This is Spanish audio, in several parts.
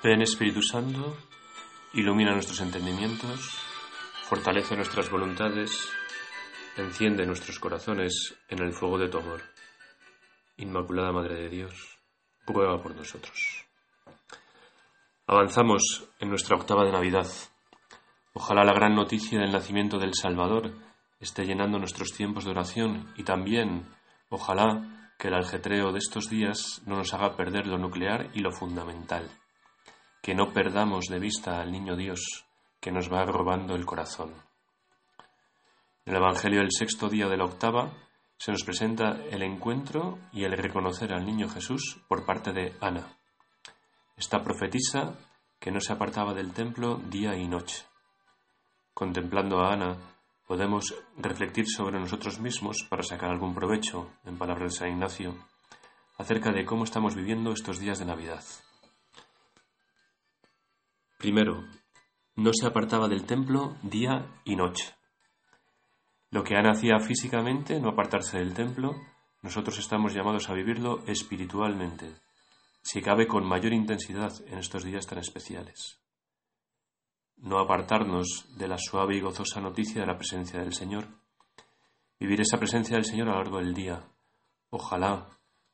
Ven Espíritu Santo, ilumina nuestros entendimientos, fortalece nuestras voluntades, enciende nuestros corazones en el fuego de tu amor. Inmaculada Madre de Dios, ruega por nosotros. Avanzamos en nuestra octava de Navidad. Ojalá la gran noticia del nacimiento del Salvador esté llenando nuestros tiempos de oración y también, ojalá, que el aljetreo de estos días no nos haga perder lo nuclear y lo fundamental que no perdamos de vista al niño Dios que nos va robando el corazón. En el Evangelio del sexto día de la octava se nos presenta el encuentro y el reconocer al niño Jesús por parte de Ana, esta profetisa que no se apartaba del templo día y noche. Contemplando a Ana, podemos reflexionar sobre nosotros mismos para sacar algún provecho, en palabras de San Ignacio, acerca de cómo estamos viviendo estos días de Navidad. Primero, no se apartaba del templo día y noche. Lo que Ana hacía físicamente, no apartarse del templo, nosotros estamos llamados a vivirlo espiritualmente, si cabe con mayor intensidad en estos días tan especiales. No apartarnos de la suave y gozosa noticia de la presencia del Señor. Vivir esa presencia del Señor a lo largo del día. Ojalá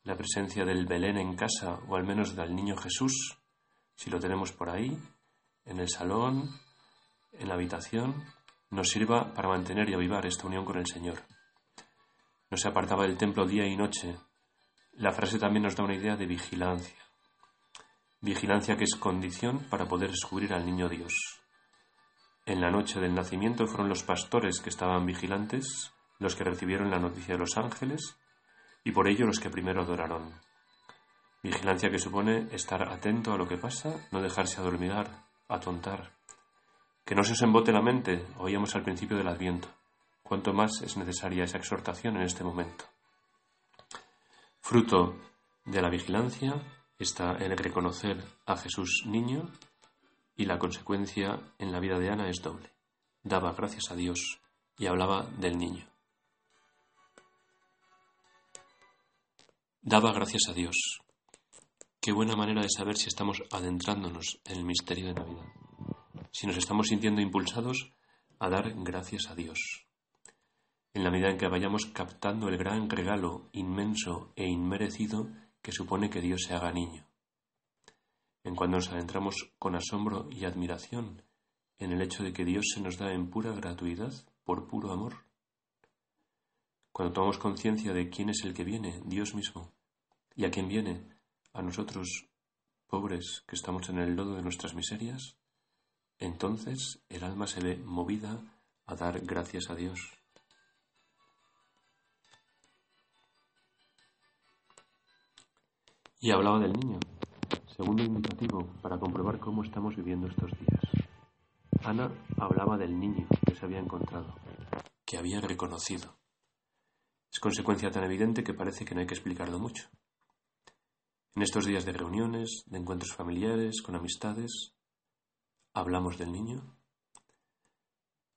la presencia del Belén en casa o al menos del niño Jesús, si lo tenemos por ahí, en el salón, en la habitación, nos sirva para mantener y avivar esta unión con el Señor. No se apartaba del templo día y noche. La frase también nos da una idea de vigilancia. Vigilancia que es condición para poder descubrir al niño Dios. En la noche del nacimiento fueron los pastores que estaban vigilantes, los que recibieron la noticia de los ángeles, y por ello los que primero adoraron. Vigilancia que supone estar atento a lo que pasa, no dejarse adormilar, atontar. Que no se os embote la mente, oíamos al principio del Adviento. Cuanto más es necesaria esa exhortación en este momento. Fruto de la vigilancia está el reconocer a Jesús niño y la consecuencia en la vida de Ana es doble. Daba gracias a Dios y hablaba del niño. Daba gracias a Dios. Qué buena manera de saber si estamos adentrándonos en el misterio de Navidad, si nos estamos sintiendo impulsados a dar gracias a Dios. En la medida en que vayamos captando el gran regalo inmenso e inmerecido que supone que Dios se haga niño. En cuando nos adentramos con asombro y admiración en el hecho de que Dios se nos da en pura gratuidad, por puro amor. Cuando tomamos conciencia de quién es el que viene, Dios mismo, y a quién viene, a nosotros, pobres que estamos en el lodo de nuestras miserias, entonces el alma se ve movida a dar gracias a Dios. Y hablaba del niño, segundo indicativo para comprobar cómo estamos viviendo estos días. Ana hablaba del niño que se había encontrado, que había reconocido. Es consecuencia tan evidente que parece que no hay que explicarlo mucho. En estos días de reuniones, de encuentros familiares, con amistades, ¿hablamos del niño?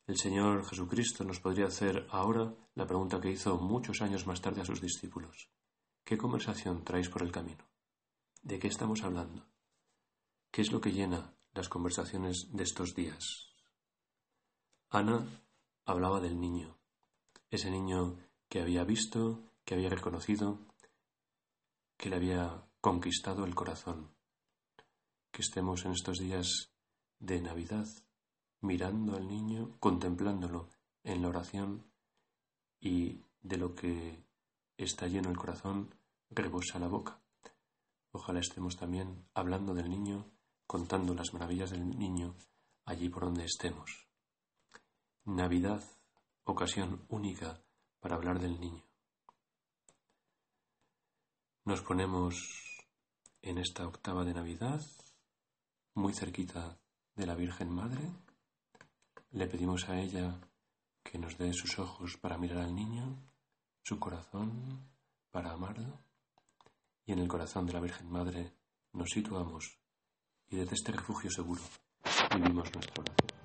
El Señor Jesucristo nos podría hacer ahora la pregunta que hizo muchos años más tarde a sus discípulos. ¿Qué conversación traéis por el camino? ¿De qué estamos hablando? ¿Qué es lo que llena las conversaciones de estos días? Ana hablaba del niño, ese niño que había visto, que había reconocido, que le había conquistado el corazón. Que estemos en estos días de Navidad mirando al niño, contemplándolo en la oración y de lo que está lleno el corazón rebosa la boca. Ojalá estemos también hablando del niño, contando las maravillas del niño allí por donde estemos. Navidad, ocasión única para hablar del niño. Nos ponemos en esta octava de Navidad, muy cerquita de la Virgen Madre. Le pedimos a ella que nos dé sus ojos para mirar al niño, su corazón para amarlo, y en el corazón de la Virgen Madre nos situamos y desde este refugio seguro vivimos nuestra oración.